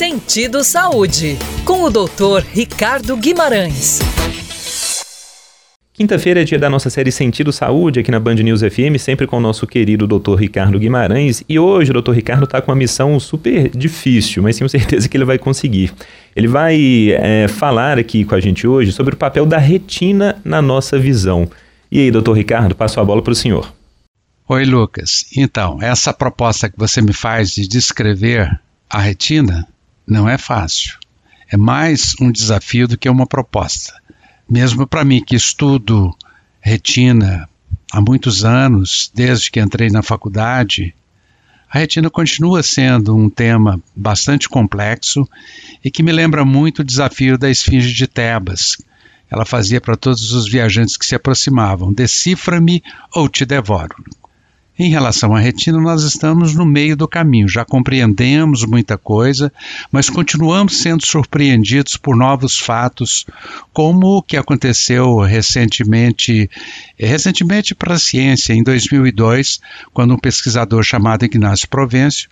Sentido Saúde, com o Dr. Ricardo Guimarães. Quinta-feira é dia da nossa série Sentido Saúde aqui na Band News FM, sempre com o nosso querido Dr. Ricardo Guimarães. E hoje o Dr. Ricardo está com uma missão super difícil, mas tenho certeza que ele vai conseguir. Ele vai é, falar aqui com a gente hoje sobre o papel da retina na nossa visão. E aí, Dr. Ricardo, passo a bola para o senhor. Oi, Lucas. Então, essa proposta que você me faz de descrever a retina não é fácil. É mais um desafio do que uma proposta mesmo para mim que estudo retina há muitos anos, desde que entrei na faculdade, a retina continua sendo um tema bastante complexo e que me lembra muito o desafio da esfinge de Tebas. Ela fazia para todos os viajantes que se aproximavam: decifra-me ou te devoro. Em relação à retina, nós estamos no meio do caminho, já compreendemos muita coisa, mas continuamos sendo surpreendidos por novos fatos, como o que aconteceu recentemente, recentemente para a ciência, em 2002, quando um pesquisador chamado Ignácio Provencio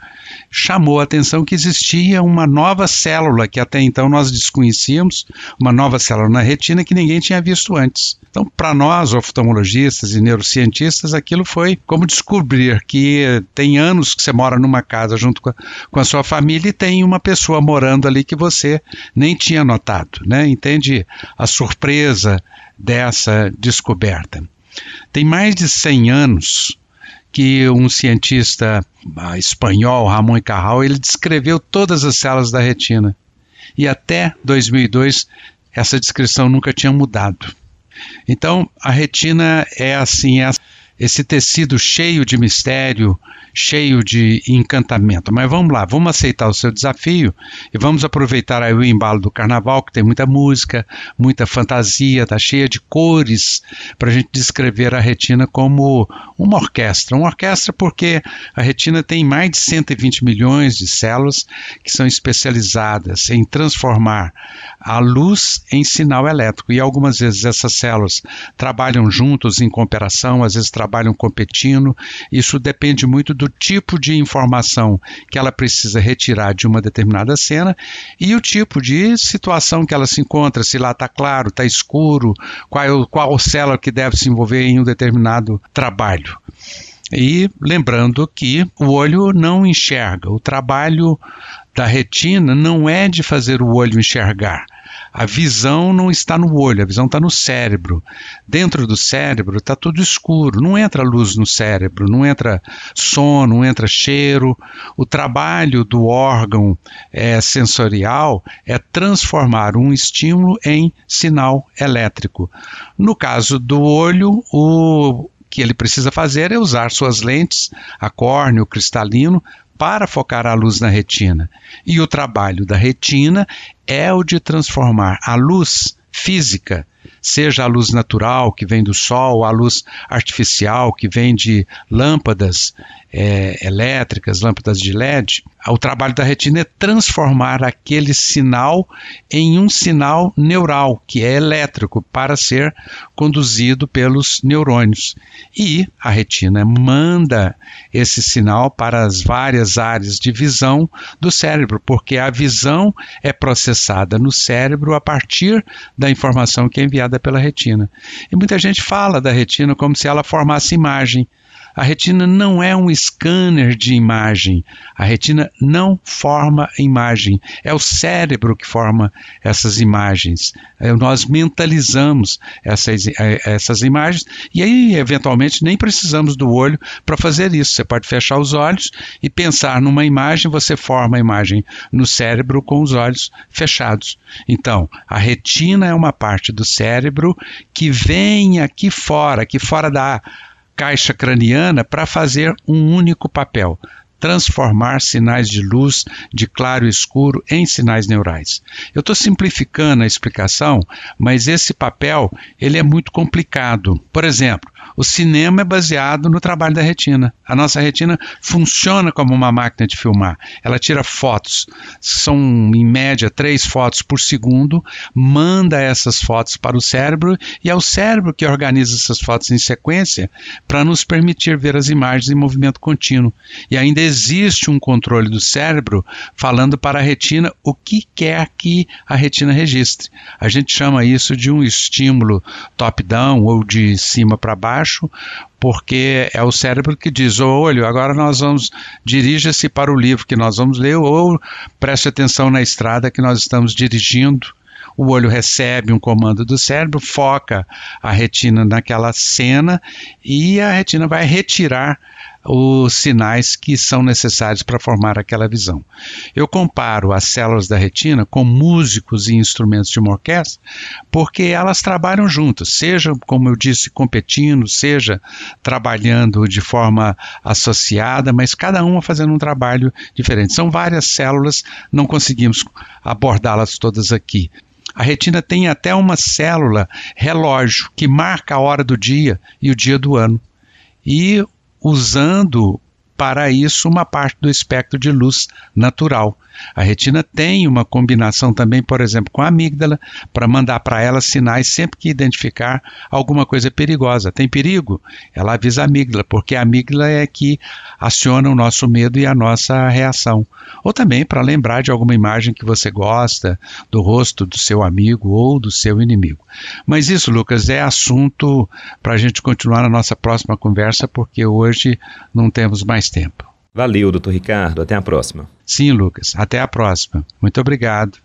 chamou a atenção que existia uma nova célula que até então nós desconhecíamos, uma nova célula na retina que ninguém tinha visto antes. Então, para nós, oftalmologistas e neurocientistas, aquilo foi como descobrir descobrir que tem anos que você mora numa casa junto com a, com a sua família e tem uma pessoa morando ali que você nem tinha notado, né? Entende a surpresa dessa descoberta? Tem mais de 100 anos que um cientista ah, espanhol, Ramon Carral, ele descreveu todas as células da retina. E até 2002 essa descrição nunca tinha mudado. Então, a retina é assim, é esse tecido cheio de mistério, cheio de encantamento. Mas vamos lá, vamos aceitar o seu desafio e vamos aproveitar aí o embalo do carnaval, que tem muita música, muita fantasia, está cheia de cores, para a gente descrever a retina como uma orquestra. Uma orquestra porque a retina tem mais de 120 milhões de células que são especializadas em transformar a luz em sinal elétrico. E algumas vezes essas células trabalham juntos em cooperação, às vezes trabalham competindo. Isso depende muito do tipo de informação que ela precisa retirar de uma determinada cena e o tipo de situação que ela se encontra, se lá está claro, está escuro, qual, qual célula que deve se envolver em um determinado trabalho. E lembrando que o olho não enxerga, o trabalho da retina não é de fazer o olho enxergar a visão não está no olho, a visão está no cérebro. Dentro do cérebro está tudo escuro, não entra luz no cérebro, não entra som, não entra cheiro. O trabalho do órgão é, sensorial é transformar um estímulo em sinal elétrico. No caso do olho, o que ele precisa fazer é usar suas lentes, a córnea, o cristalino, para focar a luz na retina. E o trabalho da retina é o de transformar a luz física seja a luz natural que vem do sol, a luz artificial que vem de lâmpadas é, elétricas, lâmpadas de LED, o trabalho da retina é transformar aquele sinal em um sinal neural, que é elétrico, para ser conduzido pelos neurônios. E a retina manda esse sinal para as várias áreas de visão do cérebro, porque a visão é processada no cérebro a partir da informação que é enviada pela retina. E muita gente fala da retina como se ela formasse imagem. A retina não é um scanner de imagem. A retina não forma imagem. É o cérebro que forma essas imagens. É, nós mentalizamos essas, é, essas imagens e aí, eventualmente, nem precisamos do olho para fazer isso. Você pode fechar os olhos e pensar numa imagem, você forma a imagem no cérebro com os olhos fechados. Então, a retina é uma parte do cérebro que vem aqui fora, aqui fora da caixa craniana para fazer um único papel: transformar sinais de luz de claro e escuro em sinais neurais. Eu estou simplificando a explicação, mas esse papel ele é muito complicado. Por exemplo, o cinema é baseado no trabalho da retina. A nossa retina funciona como uma máquina de filmar. Ela tira fotos, são em média três fotos por segundo, manda essas fotos para o cérebro e é o cérebro que organiza essas fotos em sequência para nos permitir ver as imagens em movimento contínuo. E ainda existe um controle do cérebro falando para a retina o que quer que a retina registre. A gente chama isso de um estímulo top-down ou de cima para baixo, porque é o cérebro que diz: oh, olho, agora nós vamos, dirija-se para o livro que nós vamos ler, ou preste atenção na estrada que nós estamos dirigindo. O olho recebe um comando do cérebro, foca a retina naquela cena e a retina vai retirar os sinais que são necessários para formar aquela visão. Eu comparo as células da retina com músicos e instrumentos de uma orquestra, porque elas trabalham juntas, seja, como eu disse, competindo, seja trabalhando de forma associada, mas cada uma fazendo um trabalho diferente. São várias células, não conseguimos abordá-las todas aqui. A retina tem até uma célula relógio que marca a hora do dia e o dia do ano. E usando para isso uma parte do espectro de luz natural. A retina tem uma combinação também, por exemplo, com a amígdala, para mandar para ela sinais sempre que identificar alguma coisa perigosa. Tem perigo? Ela avisa a amígdala, porque a amígdala é que aciona o nosso medo e a nossa reação. Ou também para lembrar de alguma imagem que você gosta, do rosto do seu amigo ou do seu inimigo. Mas isso, Lucas, é assunto para a gente continuar na nossa próxima conversa, porque hoje não temos mais tempo. Valeu, doutor Ricardo. Até a próxima. Sim, Lucas. Até a próxima. Muito obrigado.